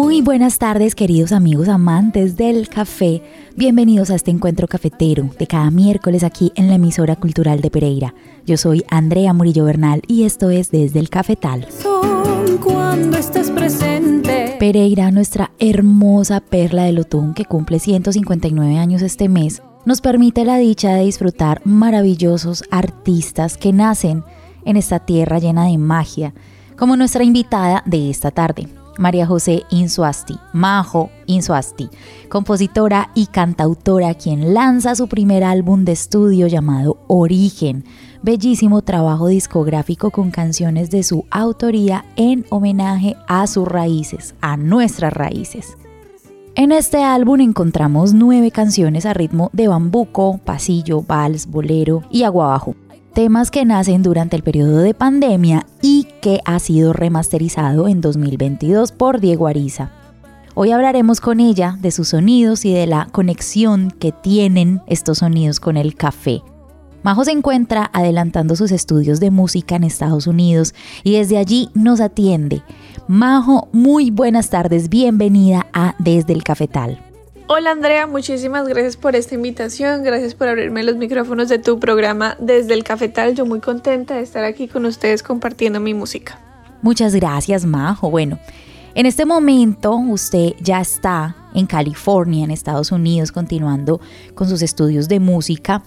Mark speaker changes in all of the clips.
Speaker 1: Muy buenas tardes queridos amigos amantes del café, bienvenidos a este encuentro cafetero de cada miércoles aquí en la emisora cultural de Pereira. Yo soy Andrea Murillo Bernal y esto es Desde el Cafetal.
Speaker 2: cuando estés presente.
Speaker 1: Pereira, nuestra hermosa perla de Lotún que cumple 159 años este mes, nos permite la dicha de disfrutar maravillosos artistas que nacen en esta tierra llena de magia, como nuestra invitada de esta tarde. María José Insuasti, Majo Insuasti, compositora y cantautora quien lanza su primer álbum de estudio llamado Origen, bellísimo trabajo discográfico con canciones de su autoría en homenaje a sus raíces, a nuestras raíces. En este álbum encontramos nueve canciones a ritmo de bambuco, pasillo, vals, bolero y aguabajo temas que nacen durante el periodo de pandemia y que ha sido remasterizado en 2022 por Diego Ariza. Hoy hablaremos con ella de sus sonidos y de la conexión que tienen estos sonidos con el café. Majo se encuentra adelantando sus estudios de música en Estados Unidos y desde allí nos atiende. Majo, muy buenas tardes, bienvenida a Desde el Cafetal.
Speaker 3: Hola Andrea, muchísimas gracias por esta invitación, gracias por abrirme los micrófonos de tu programa desde el cafetal. Yo muy contenta de estar aquí con ustedes compartiendo mi música.
Speaker 1: Muchas gracias Majo. Bueno, en este momento usted ya está en California, en Estados Unidos, continuando con sus estudios de música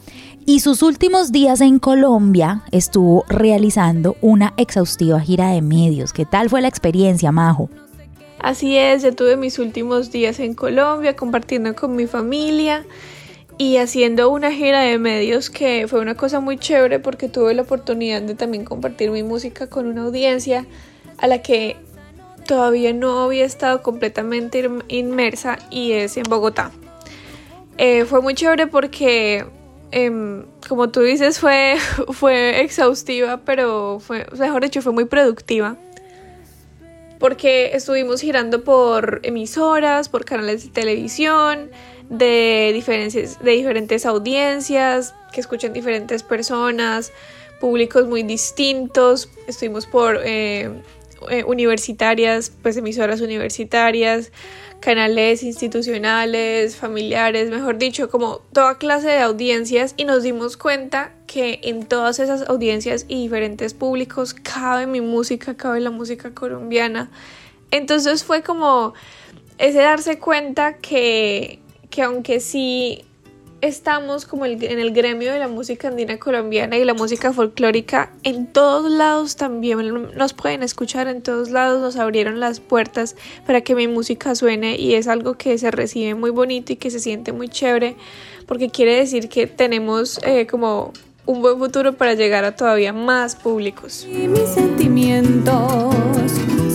Speaker 1: y sus últimos días en Colombia estuvo realizando una exhaustiva gira de medios. ¿Qué tal fue la experiencia, Majo?
Speaker 3: Así es, ya tuve mis últimos días en Colombia compartiendo con mi familia y haciendo una gira de medios que fue una cosa muy chévere porque tuve la oportunidad de también compartir mi música con una audiencia a la que todavía no había estado completamente inmersa y es en Bogotá. Eh, fue muy chévere porque, em, como tú dices, fue, fue exhaustiva, pero fue, mejor dicho, fue muy productiva porque estuvimos girando por emisoras, por canales de televisión, de diferentes, de diferentes audiencias, que escuchan diferentes personas, públicos muy distintos. Estuvimos por eh, eh, universitarias, pues emisoras universitarias, canales institucionales, familiares, mejor dicho, como toda clase de audiencias y nos dimos cuenta que en todas esas audiencias y diferentes públicos cabe mi música, cabe la música colombiana. Entonces fue como ese darse cuenta que, que aunque sí estamos como en el gremio de la música andina colombiana y la música folclórica, en todos lados también nos pueden escuchar, en todos lados nos abrieron las puertas para que mi música suene y es algo que se recibe muy bonito y que se siente muy chévere porque quiere decir que tenemos eh, como un buen futuro para llegar a todavía más públicos.
Speaker 2: Y mis sentimientos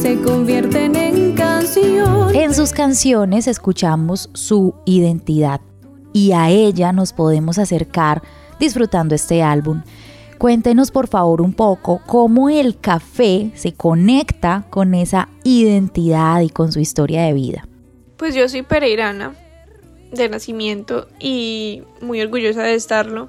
Speaker 2: se convierten en canciones.
Speaker 1: En sus canciones escuchamos su identidad y a ella nos podemos acercar disfrutando este álbum. Cuéntenos por favor un poco cómo el café se conecta con esa identidad y con su historia de vida.
Speaker 3: Pues yo soy pereirana de nacimiento y muy orgullosa de estarlo.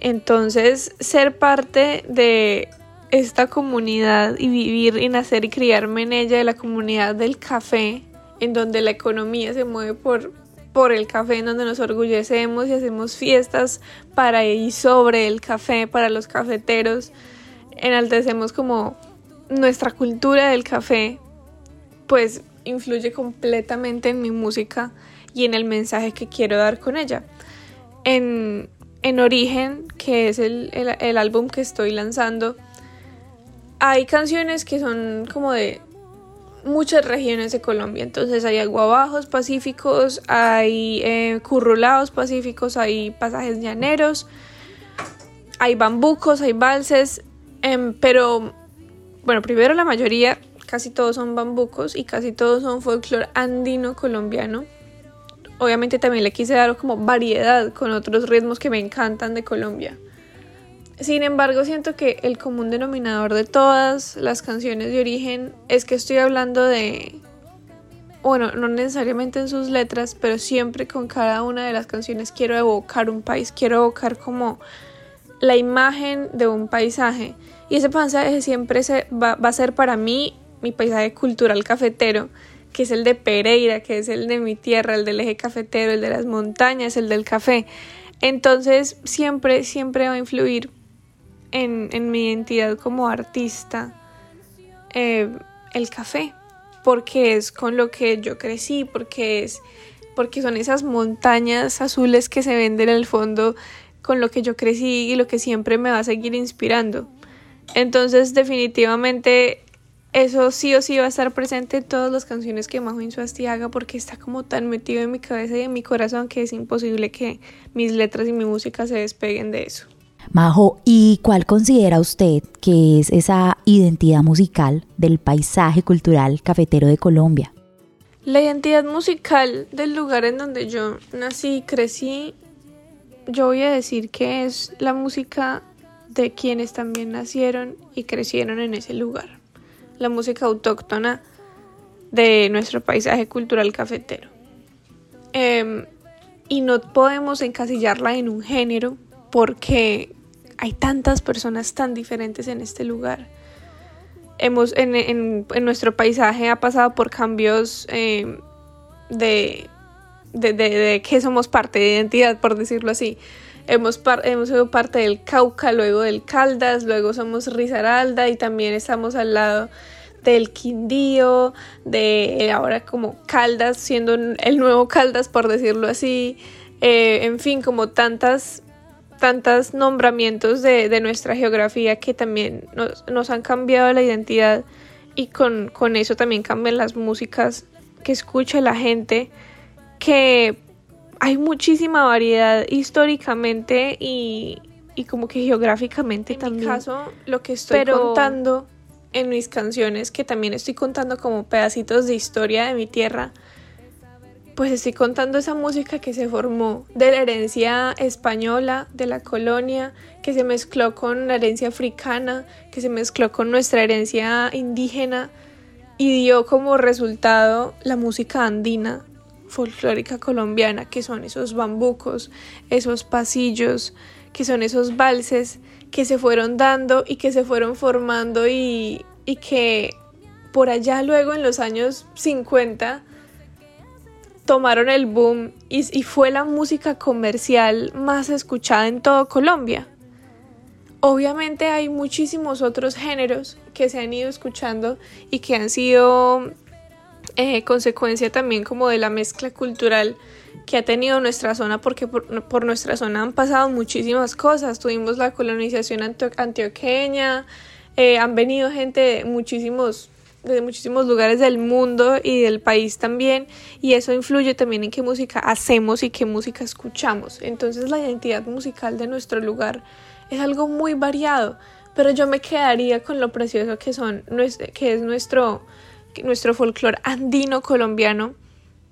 Speaker 3: Entonces, ser parte de esta comunidad y vivir y nacer y criarme en ella, de la comunidad del café, en donde la economía se mueve por por el café en donde nos orgullecemos y hacemos fiestas para y sobre el café, para los cafeteros. Enaltecemos como nuestra cultura del café, pues influye completamente en mi música y en el mensaje que quiero dar con ella. En, en Origen, que es el, el álbum que estoy lanzando, hay canciones que son como de muchas regiones de Colombia. Entonces hay aguabajos pacíficos, hay eh, pacíficos, hay pasajes llaneros, hay bambucos, hay valses, em, pero bueno, primero la mayoría, casi todos son bambucos y casi todos son folclore andino colombiano. Obviamente también le quise dar como variedad con otros ritmos que me encantan de Colombia. Sin embargo, siento que el común denominador de todas las canciones de origen es que estoy hablando de, bueno, no necesariamente en sus letras, pero siempre con cada una de las canciones quiero evocar un país, quiero evocar como la imagen de un paisaje. Y ese paisaje siempre se va, va a ser para mí mi paisaje cultural cafetero, que es el de Pereira, que es el de mi tierra, el del eje cafetero, el de las montañas, el del café. Entonces siempre, siempre va a influir en, mi identidad como artista eh, el café, porque es con lo que yo crecí, porque es porque son esas montañas azules que se ven en el fondo con lo que yo crecí y lo que siempre me va a seguir inspirando. Entonces, definitivamente eso sí o sí va a estar presente en todas las canciones que Majo Insuasti haga porque está como tan metido en mi cabeza y en mi corazón que es imposible que mis letras y mi música se despeguen de eso.
Speaker 1: Majo, ¿y cuál considera usted que es esa identidad musical del paisaje cultural cafetero de Colombia?
Speaker 3: La identidad musical del lugar en donde yo nací y crecí, yo voy a decir que es la música de quienes también nacieron y crecieron en ese lugar. La música autóctona de nuestro paisaje cultural cafetero. Em, y no podemos encasillarla en un género porque hay tantas personas tan diferentes en este lugar. Hemos, en, nuestro paisaje ha pasado por cambios eh, de, de, que somos parte de identidad, por decirlo así. Hemos, hemos sido parte del Cauca, luego del Caldas, luego somos Risaralda y también estamos al lado del Quindío, de ahora como Caldas, siendo el nuevo Caldas, por decirlo así. Eh, en fin, como tantas tantos nombramientos de, nuestra geografía que también nos, han cambiado la identidad y con, eso también cambian las músicas que escucha la gente, que hay muchísima variedad históricamente y, como que geográficamente también. En mi caso, lo que estoy contando en mis canciones, que también estoy contando como pedacitos de historia de mi tierra, pues estoy contando esa música que se formó de la herencia española, de la colonia, que se mezcló con la herencia africana, que se mezcló con nuestra herencia indígena y dio como resultado la música andina folclórica colombiana, que son esos bambucos, esos pasillos, que son esos valses que se fueron dando y que se fueron formando y, y que por allá luego en los años 50 tomaron el boom y, fue la música comercial más escuchada en todo Colombia. Obviamente hay muchísimos otros géneros que se han ido escuchando y que han sido eh, consecuencia también como de la mezcla cultural que ha tenido nuestra zona porque por, nuestra zona han pasado muchísimas cosas. Tuvimos la colonización antioqueña, eh, han venido gente de muchísimos de muchísimos lugares del mundo y del país también y eso influye también en qué música hacemos y qué música escuchamos. Entonces la identidad musical de nuestro lugar es algo muy variado, pero yo me quedaría con lo precioso que son que es nuestro nuestro folclore andino colombiano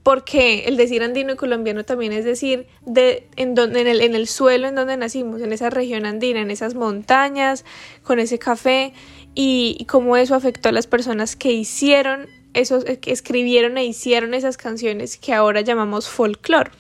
Speaker 3: porque el decir andino y colombiano también es decir de en donde en el, en el suelo en donde nacimos, en esa región andina, en esas montañas, con ese café y, cómo eso afectó a las personas que hicieron esos, que escribieron e hicieron esas canciones que ahora llamamos folclore.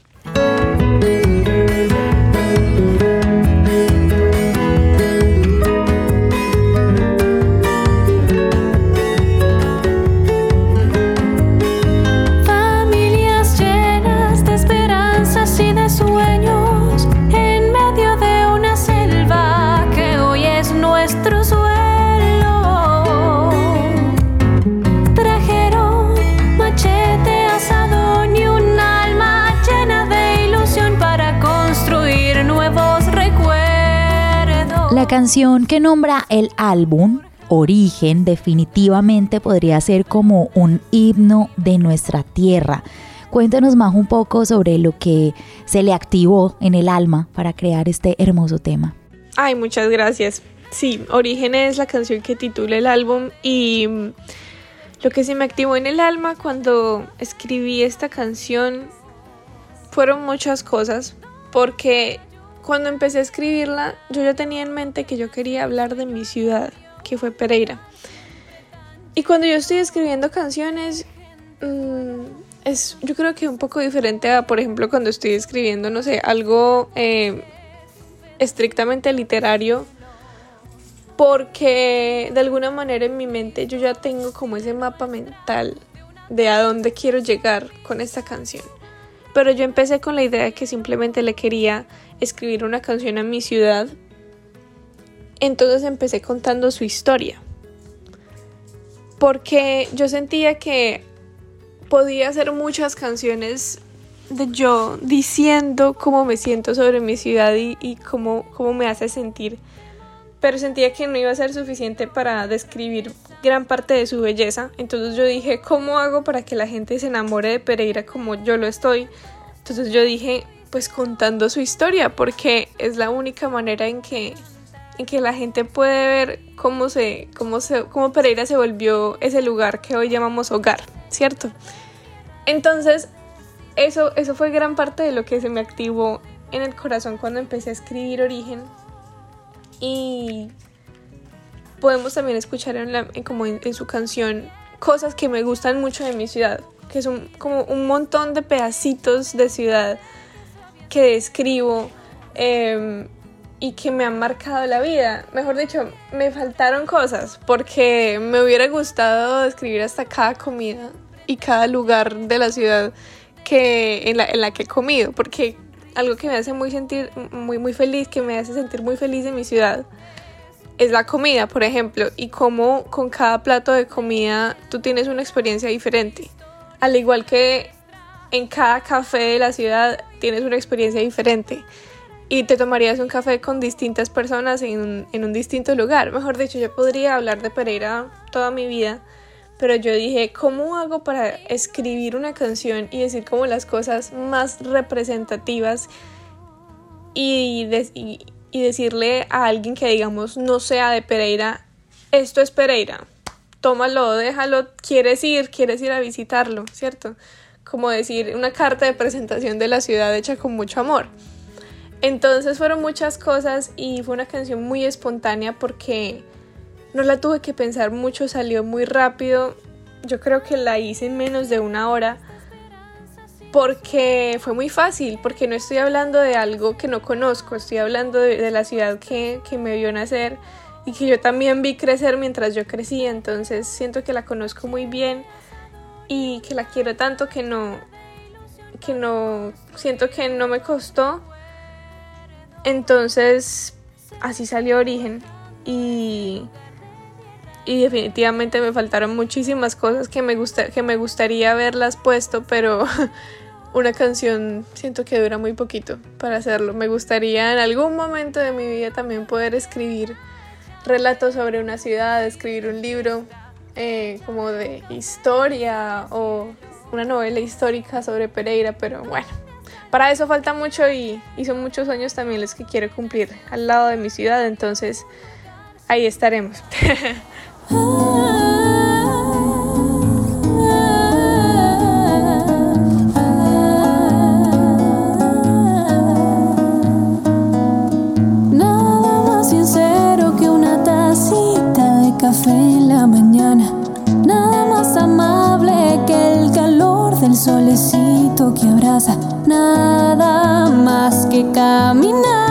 Speaker 1: Canción que nombra el álbum Origen definitivamente podría ser como un himno de nuestra tierra. Cuéntanos más un poco sobre lo que se le activó en el alma para crear este hermoso tema.
Speaker 3: Ay, muchas gracias. Sí, Origen es la canción que titula el álbum y mm, lo que se me activó en el alma cuando escribí esta canción fueron muchas cosas, porque cuando empecé a escribirla yo ya tenía en mente que yo quería hablar de mi ciudad, que fue Pereira. Y cuando yo estoy escribiendo canciones, mm, es yo creo que un poco diferente a, por ejemplo, cuando estoy escribiendo, no sé, algo eh, estrictamente literario porque de alguna manera en mi mente yo ya tengo como ese mapa mental de a dónde quiero llegar con esta canción. Pero yo empecé con la idea de que simplemente le quería escribir una canción a mi ciudad. Entonces empecé contando su historia. Porque yo sentía que podía hacer muchas canciones de yo diciendo cómo me siento sobre mi ciudad y, cómo, cómo me hace sentir pero sentía que no iba a ser suficiente para describir gran parte de su belleza. Entonces yo dije, ¿cómo hago para que la gente se enamore de Pereira como yo lo estoy? Entonces yo dije, pues contando su historia, porque es la única manera en que, en que la gente puede ver cómo, se, cómo, se, cómo Pereira se volvió ese lugar que hoy llamamos hogar, ¿cierto? Entonces, eso, eso fue gran parte de lo que se me activó en el corazón cuando empecé a escribir Origen, y podemos también escuchar en, como en, su canción cosas que me gustan mucho de mi ciudad, que son como un montón de pedacitos de ciudad que describo em, y que me han marcado la vida. Mejor dicho, me faltaron cosas porque me hubiera gustado describir hasta cada comida y cada lugar de la ciudad que, en, la, en la que he comido, porque algo que me hace muy sentir muy muy feliz, que me hace sentir muy feliz en mi ciudad, es la comida, por ejemplo, y cómo con cada plato de comida tú tienes una experiencia diferente. Al igual que en cada café de la ciudad tienes una experiencia diferente. Y te tomarías un café con distintas personas en un, en un distinto lugar. Mejor dicho, yo podría hablar de Pereira toda mi vida pero yo dije, ¿cómo hago para escribir una canción y decir como las cosas más representativas y, decirle a alguien que digamos no sea de Pereira, esto es Pereira, tómalo, déjalo, quieres ir, quieres ir a visitarlo, ¿cierto? Como decir una carta de presentación de la ciudad hecha con mucho amor. Entonces fueron muchas cosas y fue una canción muy espontánea porque no la tuve que pensar mucho, salió muy rápido. Yo creo que la hice en menos de una hora porque fue muy fácil, porque no estoy hablando de algo que no conozco, estoy hablando de, la ciudad que, que, me vio nacer y que yo también vi crecer mientras yo crecía, entonces siento que la conozco muy bien y que la quiero tanto que no, que no, siento que no me costó, entonces así salió Origen y y definitivamente me faltaron muchísimas cosas que me, gusta, que me gustaría haberlas puesto, pero una canción siento que dura muy poquito para hacerlo. Me gustaría en algún momento de mi vida también poder escribir relatos sobre una ciudad, escribir un libro eh, como de historia o una novela histórica sobre Pereira, pero bueno, para eso falta mucho y, y son muchos años también los que quiero cumplir al lado de mi ciudad, entonces ahí estaremos.
Speaker 2: Nada más sincero que una tacita de café en la mañana. Nada más amable que el calor del solecito que abraza. Nada más que caminar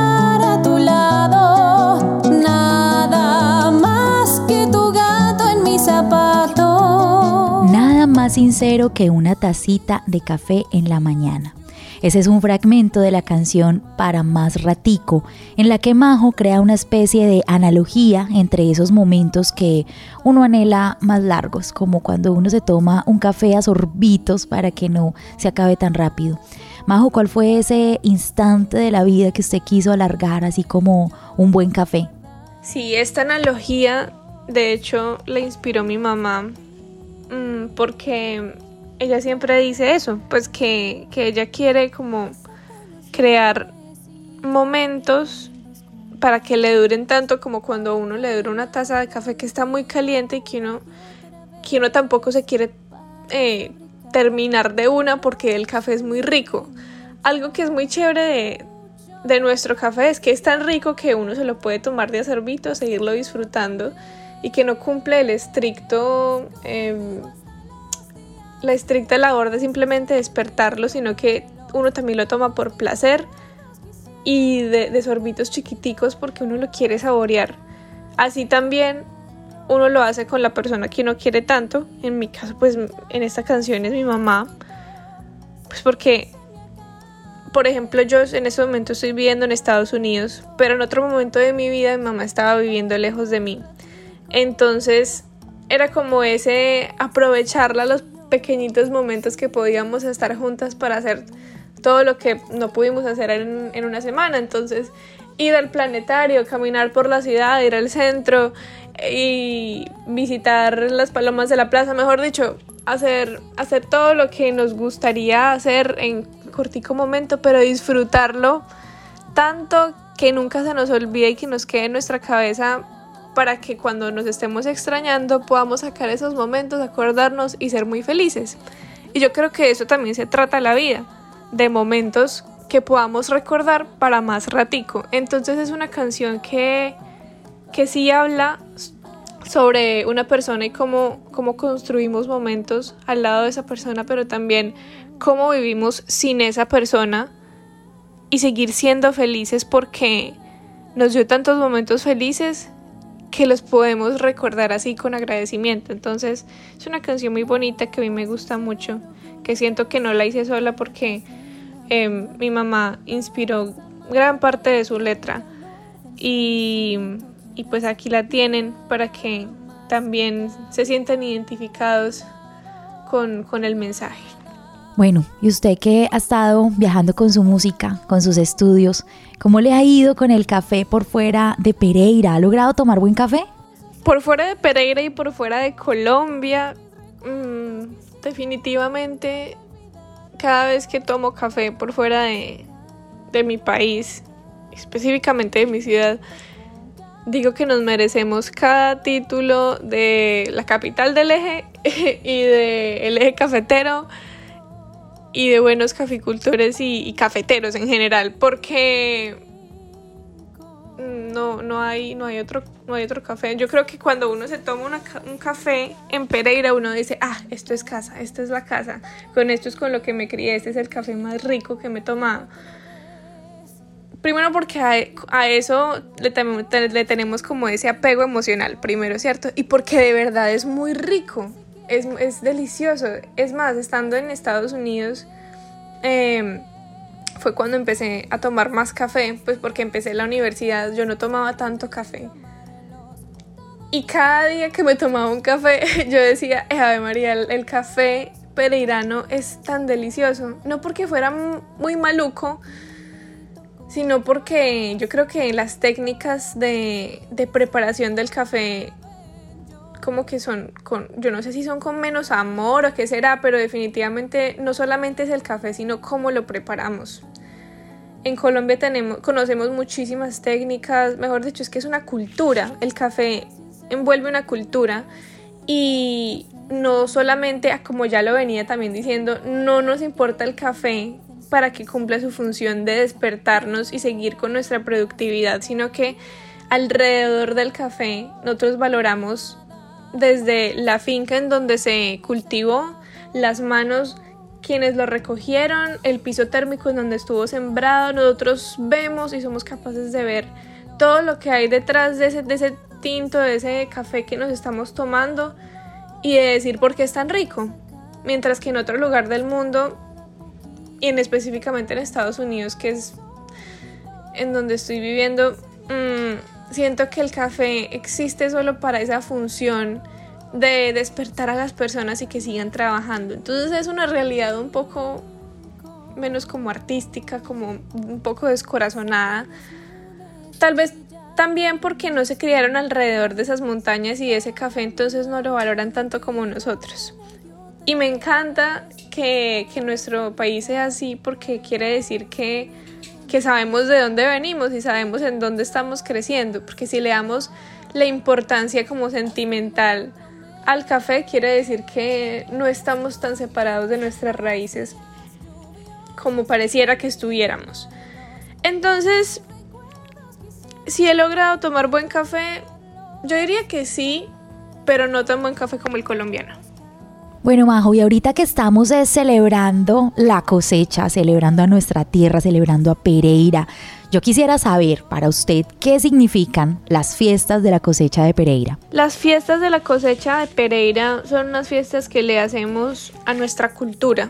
Speaker 1: sincero que una tacita de café en la mañana. Ese es un fragmento de la canción Para más ratico, en la que Majo crea una especie de analogía entre esos momentos que uno anhela más largos, como cuando uno se toma un café a sorbitos para que no se acabe tan rápido. Majo, ¿cuál fue ese instante de la vida que usted quiso alargar así como un buen café?
Speaker 3: Sí, esta analogía, de hecho, la inspiró mi mamá, porque ella siempre dice eso, pues que, que ella quiere como crear momentos para que le duren tanto como cuando a uno le dura una taza de café que está muy caliente y que uno, que uno tampoco se quiere eh, terminar de una porque el café es muy rico. Algo que es muy chévere de, de nuestro café es que es tan rico que uno se lo puede tomar de a seguirlo disfrutando y que no cumple el estricto, em, la estricta labor de simplemente despertarlo, sino que uno también lo toma por placer y de, sorbitos chiquiticos porque uno lo quiere saborear. Así también uno lo hace con la persona que uno quiere tanto. En mi caso, pues en esta canción es mi mamá. Pues porque por ejemplo, yo en ese momento estoy viviendo en Estados Unidos, pero en otro momento de mi vida mi mamá estaba viviendo lejos de mí. Entonces era como ese aprovecharla los pequeñitos momentos que podíamos estar juntas para hacer todo lo que no pudimos hacer en, en una semana. Entonces ir al planetario, caminar por la ciudad, ir al centro y visitar las palomas de la plaza, mejor dicho, hacer, hacer todo lo que nos gustaría hacer en cortico momento, pero disfrutarlo tanto que nunca se nos olvide y que nos quede en nuestra cabeza para que cuando nos estemos extrañando podamos sacar esos momentos, acordarnos y ser muy felices. Y yo creo que eso también se trata la vida, de momentos que podamos recordar para más ratico. Entonces es una canción que, que sí habla sobre una persona y cómo, cómo construimos momentos al lado de esa persona, pero también cómo vivimos sin esa persona y seguir siendo felices porque nos dio tantos momentos felices que los podemos recordar así con agradecimiento. Entonces es una canción muy bonita que a mí me gusta mucho, que siento que no la hice sola porque em, mi mamá inspiró gran parte de su letra y, y pues aquí la tienen para que también se sientan identificados con, con el mensaje.
Speaker 1: Bueno, y usted que ha estado viajando con su música, con sus estudios, ¿cómo le ha ido con el café por fuera de Pereira? ¿Ha logrado tomar buen café?
Speaker 3: Por fuera de Pereira y por fuera de Colombia, mm, definitivamente cada vez que tomo café por fuera de, de mi país, específicamente de mi ciudad, digo que nos merecemos cada título de la capital del eje y del eje cafetero y de buenos caficultores y, cafeteros en general, porque no, no, hay, no, hay otro, no hay otro café. Yo creo que cuando uno se toma un café en Pereira, uno dice, ah, esto es casa, esta es la casa, con esto es con lo que me crié, este es el café más rico que me he tomado. Primero porque a, eso le, le tenemos como ese apego emocional, primero, ¿cierto? Y porque de verdad es muy rico es, delicioso. Es más, estando en Estados Unidos, em, fue cuando empecé a tomar más café, pues porque empecé la universidad, yo no tomaba tanto café. Y cada día que me tomaba un café, yo decía, eh, Ave María, el, café pereirano es tan delicioso. No porque fuera muy maluco, sino porque yo creo que las técnicas de, de preparación del café como que son con, yo no sé si son con menos amor o qué será, pero definitivamente no solamente es el café, sino cómo lo preparamos. En Colombia tenemos, conocemos muchísimas técnicas, mejor dicho, es que es una cultura. El café envuelve una cultura y no solamente, ah, como ya lo venía también diciendo, no nos importa el café para que cumpla su función de despertarnos y seguir con nuestra productividad, sino que alrededor del café nosotros valoramos desde la finca en donde se cultivó, las manos quienes lo recogieron, el piso térmico en donde estuvo sembrado, nosotros vemos y somos capaces de ver todo lo que hay detrás de ese, de ese tinto, de ese café que nos estamos tomando y de decir por qué es tan rico. Mientras que en otro lugar del mundo, y en específicamente en Estados Unidos, que es en donde estoy viviendo, mmm, siento que el café existe solo para esa función de despertar a las personas y que sigan trabajando. Entonces es una realidad un poco menos como artística, como un poco descorazonada. Tal vez también porque no se criaron alrededor de esas montañas y de ese café, entonces no lo valoran tanto como nosotros. Y me encanta que, que nuestro país sea así porque quiere decir que, que sabemos de dónde venimos y sabemos en dónde estamos creciendo, porque si le damos la importancia como sentimental al café, quiere decir que no estamos tan separados de nuestras raíces como pareciera que estuviéramos. Entonces, si he logrado tomar buen café, yo diría que sí, pero no tan buen café como el colombiano.
Speaker 1: Bueno, Majo, y ahorita que estamos eh, celebrando la cosecha, celebrando a nuestra tierra, celebrando a Pereira, yo quisiera saber para usted qué significan las fiestas de la cosecha de Pereira.
Speaker 3: Las fiestas de la cosecha de Pereira son unas fiestas que le hacemos a nuestra cultura.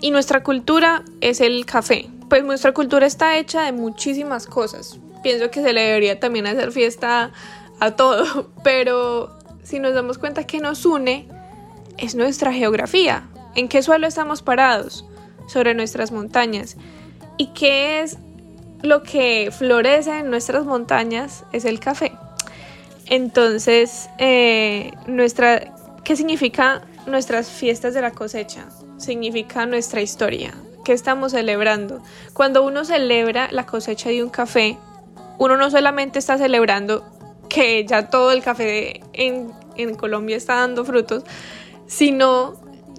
Speaker 3: Y nuestra cultura es el café. Pues nuestra cultura está hecha de muchísimas cosas. Pienso que se le debería también hacer fiesta a todo, pero si nos damos cuenta que nos une, es nuestra geografía. ¿En qué suelo estamos parados? Sobre nuestras montañas. ¿Y qué es lo que florece en nuestras montañas? Es el café. Entonces, eh, nuestra, ¿qué significa nuestras fiestas de la cosecha? Significa nuestra historia. ¿Qué estamos celebrando? Cuando uno celebra la cosecha de un café, uno no solamente está celebrando que ya todo el café en, en Colombia está dando frutos, sino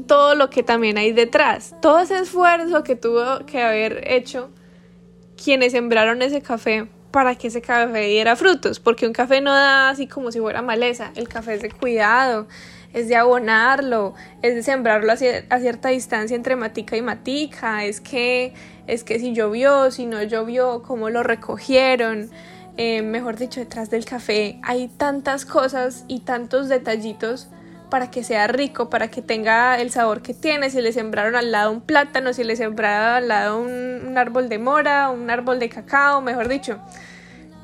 Speaker 3: todo lo que también hay detrás, todo ese esfuerzo que tuvo que haber hecho quienes sembraron ese café para que ese café diera frutos, porque un café no da así como si fuera maleza, el café es de cuidado, es de abonarlo, es de sembrarlo a, cierta distancia entre matica y matica, es que, es que si llovió, si no llovió, cómo lo recogieron, eh, mejor dicho, detrás del café hay tantas cosas y tantos detallitos para que sea rico, para que tenga el sabor que tiene, si le sembraron al lado un plátano, si le sembraron al lado un, árbol de mora, un árbol de cacao, mejor dicho.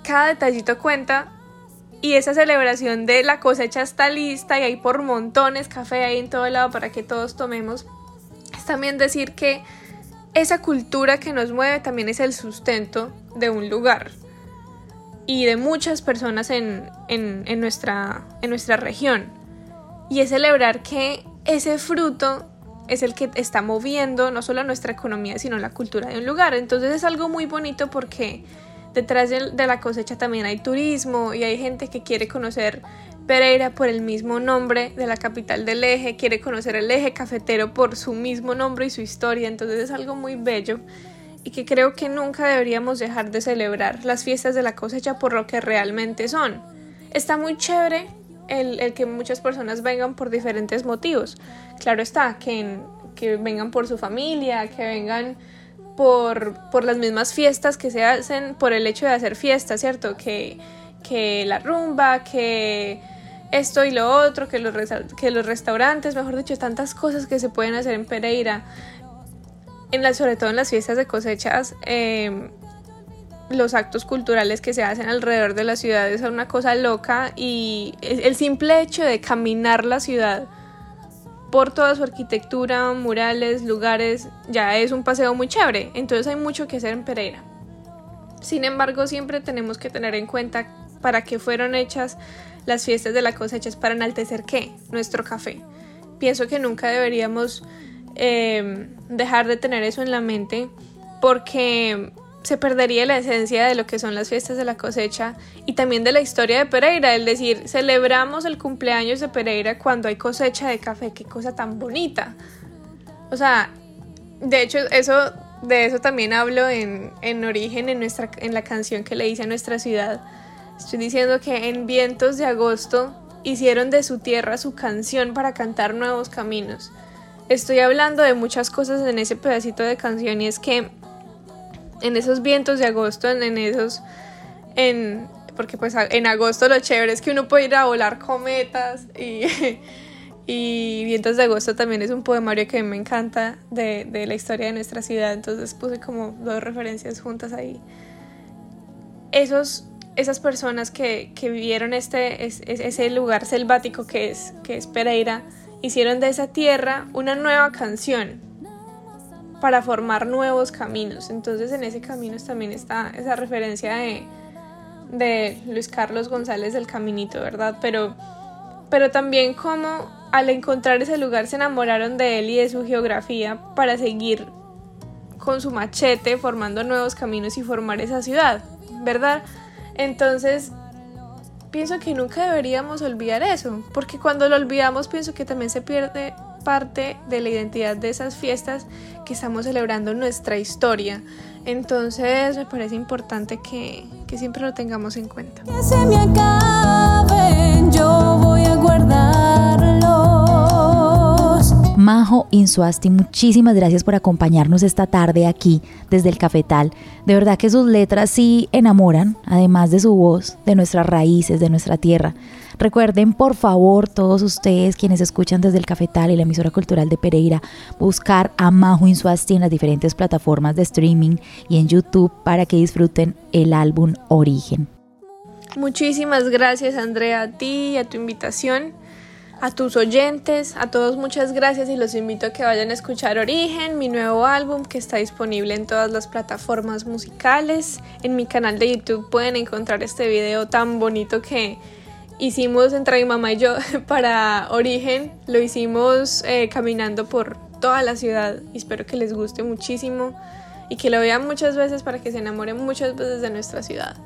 Speaker 3: Cada detallito cuenta y esa celebración de la cosecha está lista y hay por montones café ahí en todo lado para que todos tomemos. Es también decir que esa cultura que nos mueve también es el sustento de un lugar y de muchas personas en, en, nuestra, en nuestra región y es celebrar que ese fruto es el que está moviendo no solo nuestra economía, sino la cultura de un lugar. Entonces es algo muy bonito porque detrás de, la cosecha también hay turismo y hay gente que quiere conocer Pereira por el mismo nombre de la capital del eje, quiere conocer el eje cafetero por su mismo nombre y su historia. Entonces es algo muy bello y que creo que nunca deberíamos dejar de celebrar las fiestas de la cosecha por lo que realmente son. Está muy chévere el, que muchas personas vengan por diferentes motivos. Claro está, que, que vengan por su familia, que vengan por, por, las mismas fiestas que se hacen, por el hecho de hacer fiestas, ¿cierto? Que, que la rumba, que esto y lo otro, que los, que los restaurantes, mejor dicho, tantas cosas que se pueden hacer en Pereira, en la, sobre todo en las fiestas de cosechas. Eh, los actos culturales que se hacen alrededor de la ciudad es una cosa loca y el simple hecho de caminar la ciudad por toda su arquitectura, murales, lugares, ya es un paseo muy chévere. Entonces hay mucho que hacer en Pereira. Sin embargo, siempre tenemos que tener en cuenta para qué fueron hechas las fiestas de la cosecha, es para enaltecer qué, nuestro café. Pienso que nunca deberíamos eh, dejar de tener eso en la mente porque se perdería la esencia de lo que son las fiestas de la cosecha y también de la historia de Pereira, es decir, celebramos el cumpleaños de Pereira cuando hay cosecha de café, qué cosa tan bonita. O sea, de hecho, eso, de eso también hablo en, en origen, en, nuestra, en la canción que le hice a nuestra ciudad. Estoy diciendo que en vientos de agosto hicieron de su tierra su canción para cantar nuevos caminos. Estoy hablando de muchas cosas en ese pedacito de canción y es que en esos vientos de agosto, en, esos, en, porque pues en agosto lo chévere es que uno puede ir a volar cometas y, y Vientos de agosto también es un poemario que me encanta de, de, la historia de nuestra ciudad, entonces puse como dos referencias juntas ahí. Esos, esas personas que, que vivieron este, ese lugar selvático que es, que es Pereira, hicieron de esa tierra una nueva canción, para formar nuevos caminos. Entonces en ese camino también está esa referencia de, de Luis Carlos González del Caminito, ¿verdad? Pero, pero también como al encontrar ese lugar se enamoraron de él y de su geografía para seguir con su machete formando nuevos caminos y formar esa ciudad, ¿verdad? Entonces, pienso que nunca deberíamos olvidar eso, porque cuando lo olvidamos pienso que también se pierde parte de la identidad de esas fiestas que estamos celebrando nuestra historia. Entonces me parece importante que, que siempre lo tengamos en cuenta.
Speaker 2: Que se me acaben, yo voy a guardarlos.
Speaker 1: Majo Insuasti, muchísimas gracias por acompañarnos esta tarde aquí desde el Cafetal. De verdad que sus letras sí enamoran, además de su voz, de nuestras raíces, de nuestra tierra. Recuerden, por favor, todos ustedes quienes escuchan desde el Cafetal y la emisora cultural de Pereira, buscar a Majo Insuasti en las diferentes plataformas de streaming y en YouTube para que disfruten el álbum Origen.
Speaker 3: Muchísimas gracias Andrea a ti y a tu invitación, a tus oyentes, a todos muchas gracias y los invito a que vayan a escuchar Origen, mi nuevo álbum que está disponible en todas las plataformas musicales. En mi canal de YouTube pueden encontrar este video tan bonito que hicimos entre mi mamá y yo para Origen. Lo hicimos eh, caminando por toda la ciudad y espero que les guste muchísimo y que lo vean muchas veces para que se enamoren muchas veces de nuestra ciudad.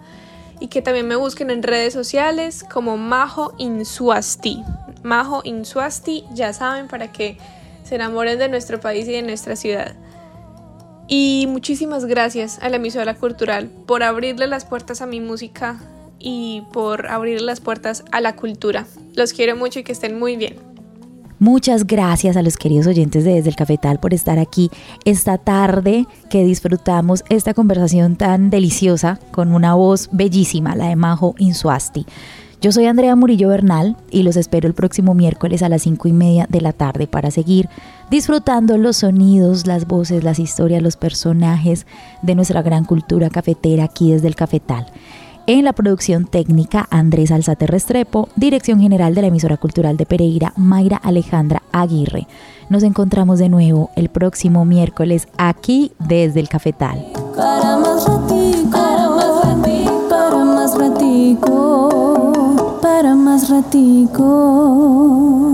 Speaker 3: Y que también me busquen en redes sociales como Majo Insuasti. Majo Insuasti, ya saben, para que se enamoren de nuestro país y de nuestra ciudad. Y muchísimas gracias a la emisora cultural por abrirle las puertas a mi música y por abrir las puertas a la cultura. Los quiero mucho y que estén muy bien.
Speaker 1: Muchas gracias a los queridos oyentes de Desde el Cafetal por estar aquí esta tarde que disfrutamos esta conversación tan deliciosa con una voz bellísima, la de Majo Insuasti. Yo soy Andrea Murillo Bernal y los espero el próximo miércoles a las cinco y media de la tarde para seguir disfrutando los sonidos, las voces, las historias, los personajes de nuestra gran cultura cafetera aquí desde el Cafetal. En la producción técnica, Andrés Alzate Restrepo, dirección general de la emisora cultural de Pereira, Mayra Alejandra Aguirre. Nos encontramos de nuevo el próximo miércoles aquí desde el Cafetal.
Speaker 2: Para más ratico, para más ratico, para más ratico, para más ratico.